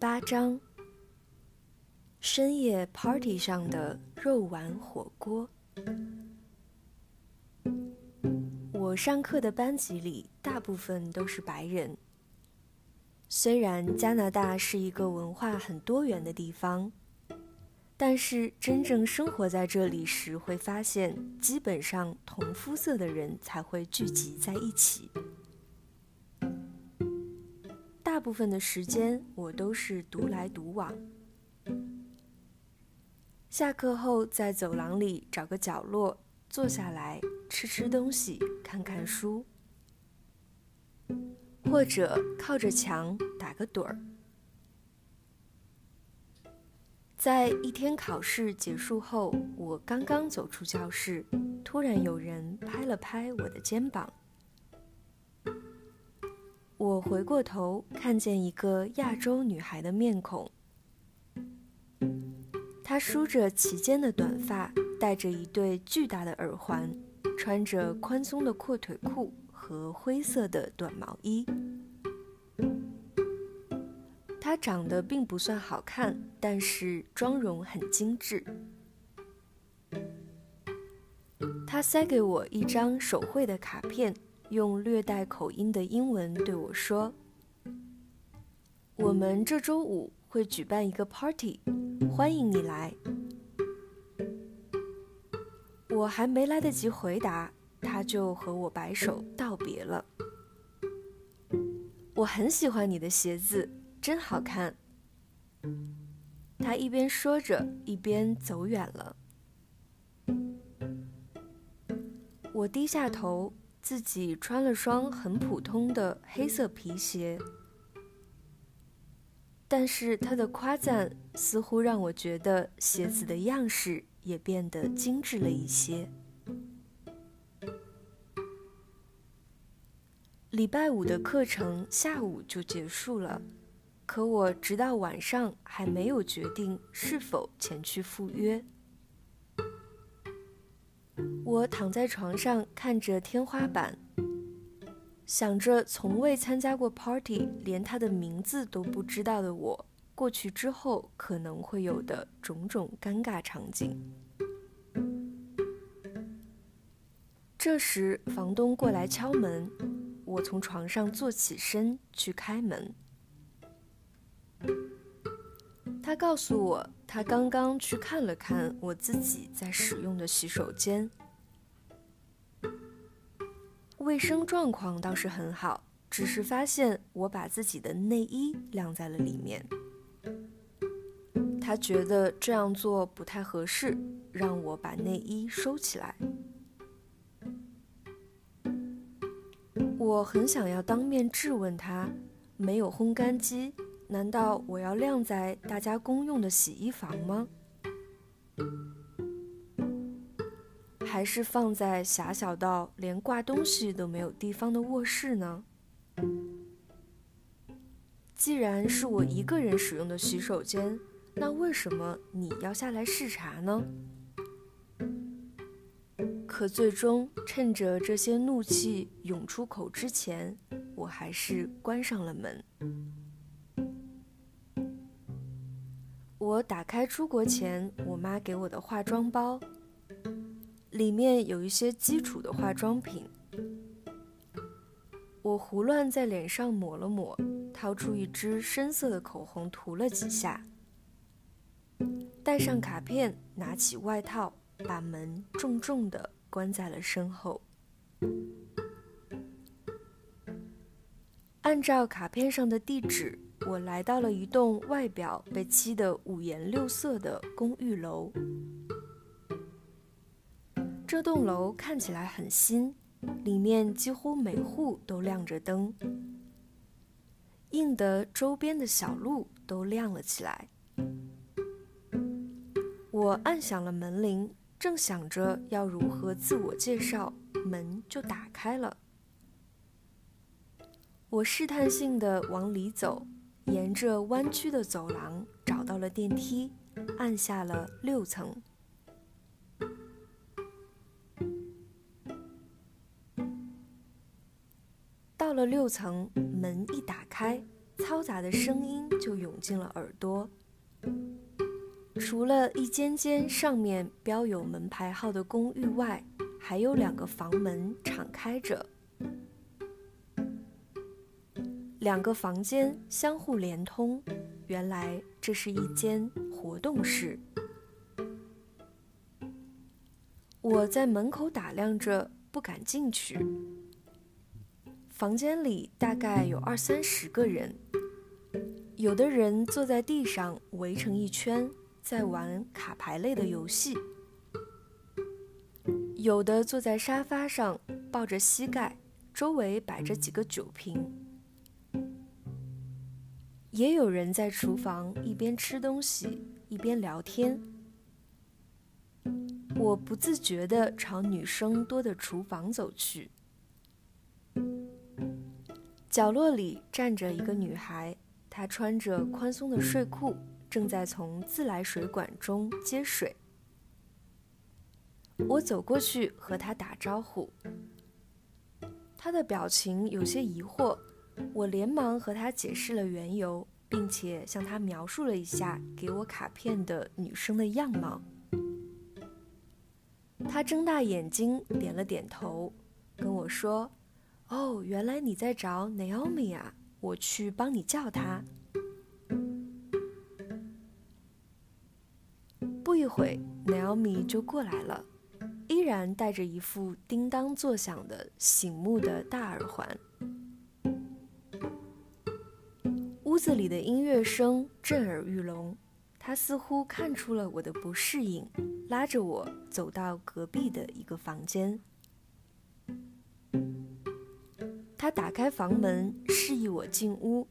八章：深夜 party 上的肉丸火锅。我上课的班级里大部分都是白人。虽然加拿大是一个文化很多元的地方，但是真正生活在这里时，会发现基本上同肤色的人才会聚集在一起。大部分的时间，我都是独来独往。下课后，在走廊里找个角落坐下来，吃吃东西，看看书，或者靠着墙打个盹儿。在一天考试结束后，我刚刚走出教室，突然有人拍了拍我的肩膀。我回过头，看见一个亚洲女孩的面孔。她梳着齐肩的短发，戴着一对巨大的耳环，穿着宽松的阔腿裤和灰色的短毛衣。她长得并不算好看，但是妆容很精致。她塞给我一张手绘的卡片。用略带口音的英文对我说：“我们这周五会举办一个 party，欢迎你来。”我还没来得及回答，他就和我摆手道别了。我很喜欢你的鞋子，真好看。他一边说着，一边走远了。我低下头。自己穿了双很普通的黑色皮鞋，但是他的夸赞似乎让我觉得鞋子的样式也变得精致了一些。礼拜五的课程下午就结束了，可我直到晚上还没有决定是否前去赴约。我躺在床上看着天花板，想着从未参加过 party，连他的名字都不知道的我，过去之后可能会有的种种尴尬场景。这时，房东过来敲门，我从床上坐起身去开门。他告诉我，他刚刚去看了看我自己在使用的洗手间，卫生状况倒是很好，只是发现我把自己的内衣晾在了里面。他觉得这样做不太合适，让我把内衣收起来。我很想要当面质问他，没有烘干机。难道我要晾在大家公用的洗衣房吗？还是放在狭小到连挂东西都没有地方的卧室呢？既然是我一个人使用的洗手间，那为什么你要下来视察呢？可最终，趁着这些怒气涌出口之前，我还是关上了门。我打开出国前我妈给我的化妆包，里面有一些基础的化妆品。我胡乱在脸上抹了抹，掏出一支深色的口红涂了几下，带上卡片，拿起外套，把门重重的关在了身后。按照卡片上的地址。我来到了一栋外表被漆得五颜六色的公寓楼。这栋楼看起来很新，里面几乎每户都亮着灯，映得周边的小路都亮了起来。我按响了门铃，正想着要如何自我介绍，门就打开了。我试探性的往里走。沿着弯曲的走廊找到了电梯，按下了六层。了六层，门一打开，嘈杂的声音就涌进了耳朵。除了一间间上面标有门牌号的公寓外，还有两个房门敞开着，两个房间相互连通。原来这是一间活动室。我在门口打量着，不敢进去。房间里大概有二三十个人，有的人坐在地上围成一圈。在玩卡牌类的游戏，有的坐在沙发上抱着膝盖，周围摆着几个酒瓶，也有人在厨房一边吃东西一边聊天。我不自觉地朝女生多的厨房走去，角落里站着一个女孩，她穿着宽松的睡裤。正在从自来水管中接水，我走过去和她打招呼，她的表情有些疑惑，我连忙和她解释了缘由，并且向她描述了一下给我卡片的女生的样貌。他睁大眼睛点了点头，跟我说：“哦，原来你在找 Naomi 啊，我去帮你叫她。”不一会，Naomi 就过来了，依然戴着一副叮当作响的醒目的大耳环。屋子里的音乐声震耳欲聋，他似乎看出了我的不适应，拉着我走到隔壁的一个房间。他打开房门，示意我进屋。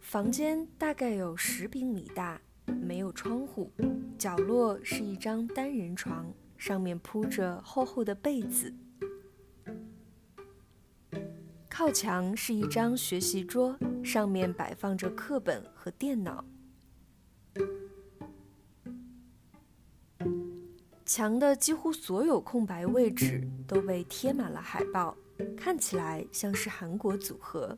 房间大概有十平米大。没有窗户，角落是一张单人床，上面铺着厚厚的被子。靠墙是一张学习桌，上面摆放着课本和电脑。墙的几乎所有空白位置都被贴满了海报，看起来像是韩国组合。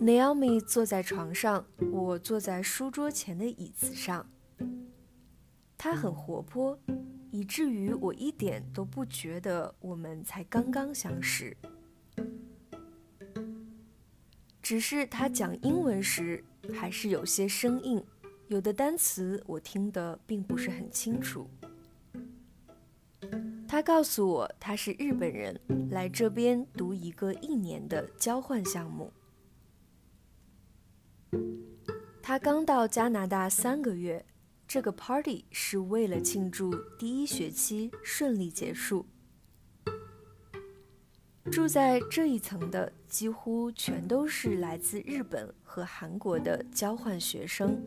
Naomi 坐在床上，我坐在书桌前的椅子上。她很活泼，以至于我一点都不觉得我们才刚刚相识。只是她讲英文时还是有些生硬，有的单词我听得并不是很清楚。他告诉我，他是日本人，来这边读一个一年的交换项目。他刚到加拿大三个月，这个 party 是为了庆祝第一学期顺利结束。住在这一层的几乎全都是来自日本和韩国的交换学生。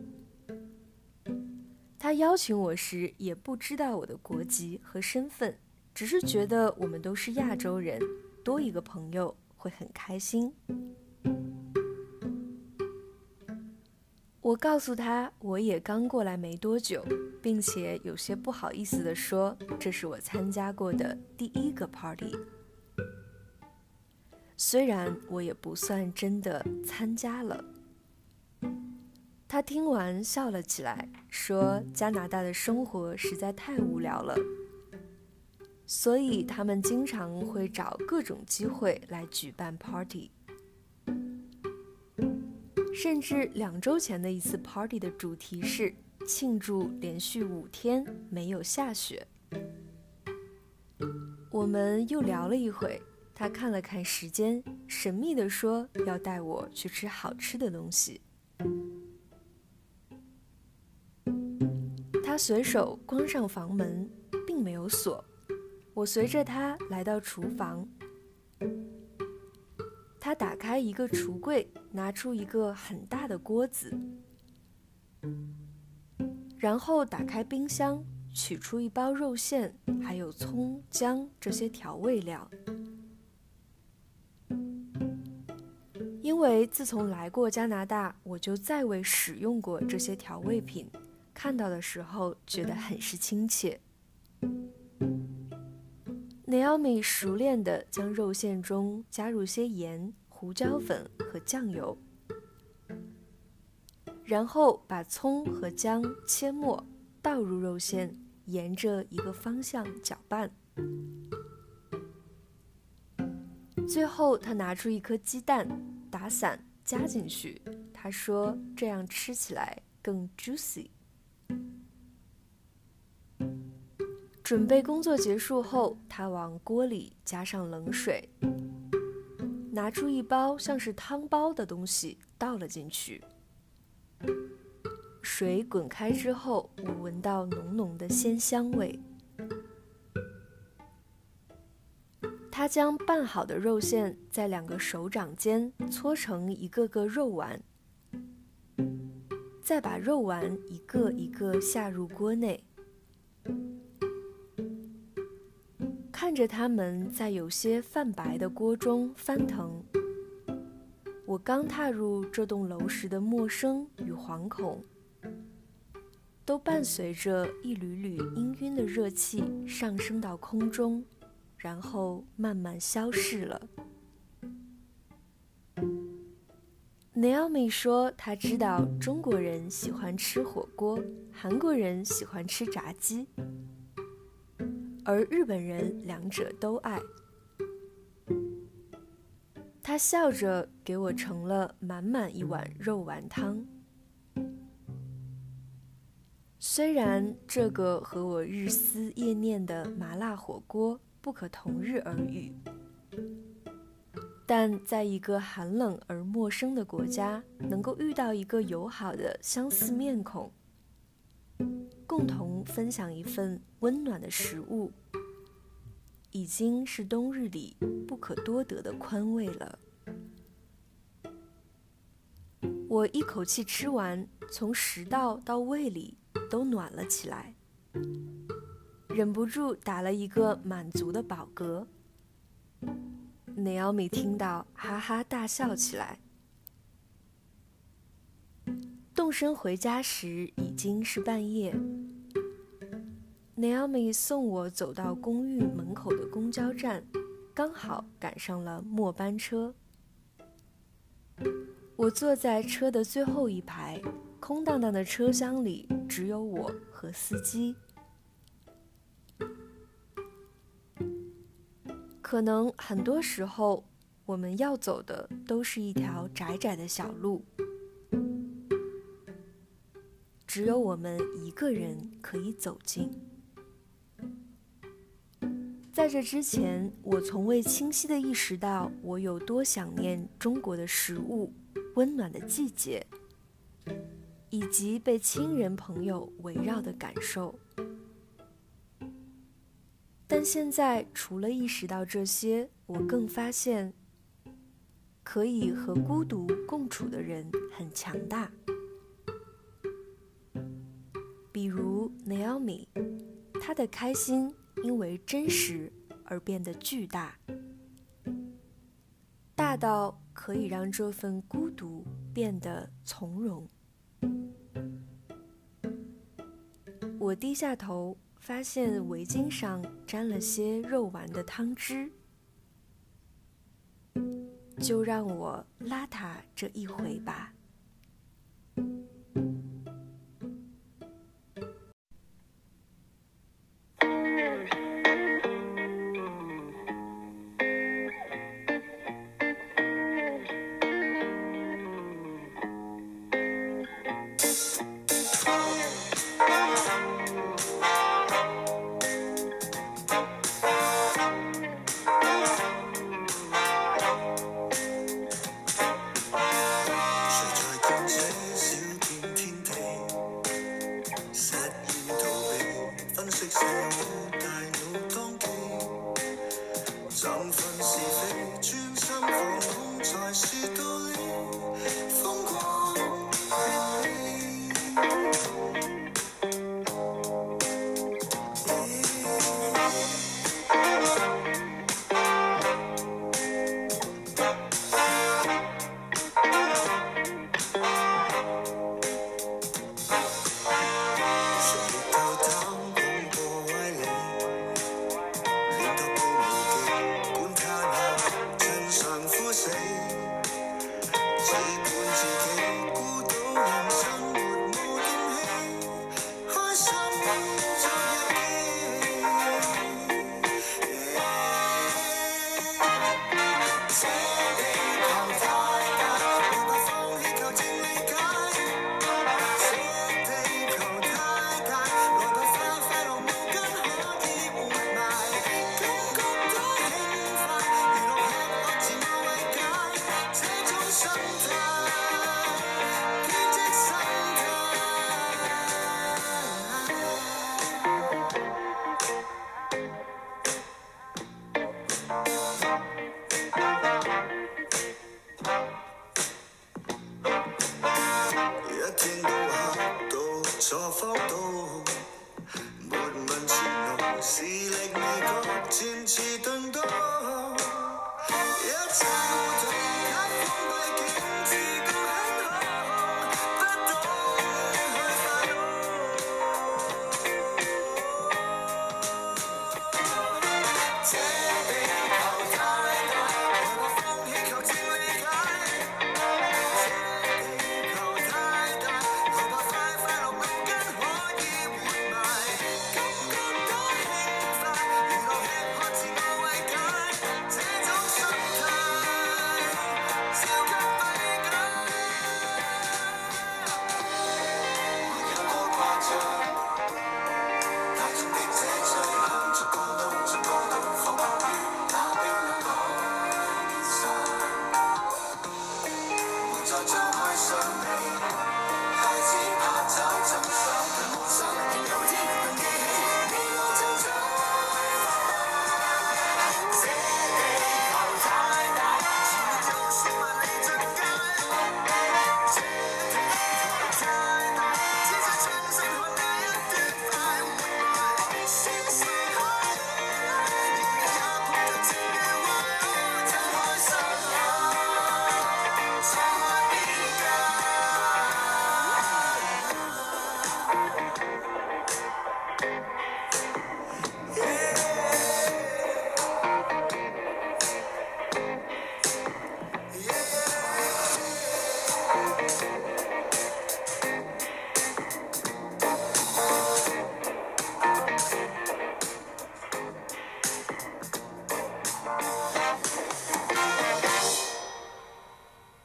他邀请我时也不知道我的国籍和身份，只是觉得我们都是亚洲人，多一个朋友会很开心。我告诉他，我也刚过来没多久，并且有些不好意思地说，这是我参加过的第一个 party。虽然我也不算真的参加了。他听完笑了起来，说加拿大的生活实在太无聊了，所以他们经常会找各种机会来举办 party。甚至两周前的一次 party 的主题是庆祝连续五天没有下雪。我们又聊了一会，他看了看时间，神秘地说要带我去吃好吃的东西。随手关上房门，并没有锁。我随着他来到厨房。他打开一个橱柜，拿出一个很大的锅子，然后打开冰箱，取出一包肉馅，还有葱姜这些调味料。因为自从来过加拿大，我就再未使用过这些调味品，看到的时候觉得很是亲切。Naomi 熟练地将肉馅中加入些盐、胡椒粉和酱油，然后把葱和姜切末倒入肉馅，沿着一个方向搅拌。最后，他拿出一颗鸡蛋，打散加进去。他说：“这样吃起来更 juicy。”准备工作结束后，他往锅里加上冷水，拿出一包像是汤包的东西倒了进去。水滚开之后，我闻到浓浓的鲜香味。他将拌好的肉馅在两个手掌间搓成一个个肉丸，再把肉丸一个一个下入锅内，看着它们在有些泛白的锅中翻腾。我刚踏入这栋楼时的陌生与惶恐，都伴随着一缕缕氤氲的热气上升到空中。然后慢慢消逝了。Naomi 说：“他知道中国人喜欢吃火锅，韩国人喜欢吃炸鸡，而日本人两者都爱。”他笑着给我盛了满满一碗肉丸汤。虽然这个和我日思夜念的麻辣火锅。不可同日而语，但在一个寒冷而陌生的国家，能够遇到一个友好的相似面孔，共同分享一份温暖的食物，已经是冬日里不可多得的宽慰了。我一口气吃完，从食道到胃里都暖了起来。忍不住打了一个满足的饱嗝。Naomi 听到，哈哈大笑起来。动身回家时已经是半夜。Naomi 送我走到公寓门口的公交站，刚好赶上了末班车。我坐在车的最后一排，空荡荡的车厢里只有我和司机。可能很多时候，我们要走的都是一条窄窄的小路，只有我们一个人可以走进。在这之前，我从未清晰地意识到我有多想念中国的食物、温暖的季节，以及被亲人朋友围绕的感受。但现在，除了意识到这些，我更发现，可以和孤独共处的人很强大。比如 Naomi，她的开心因为真实而变得巨大，大到可以让这份孤独变得从容。我低下头。发现围巾上沾了些肉丸的汤汁，就让我邋遢这一回吧。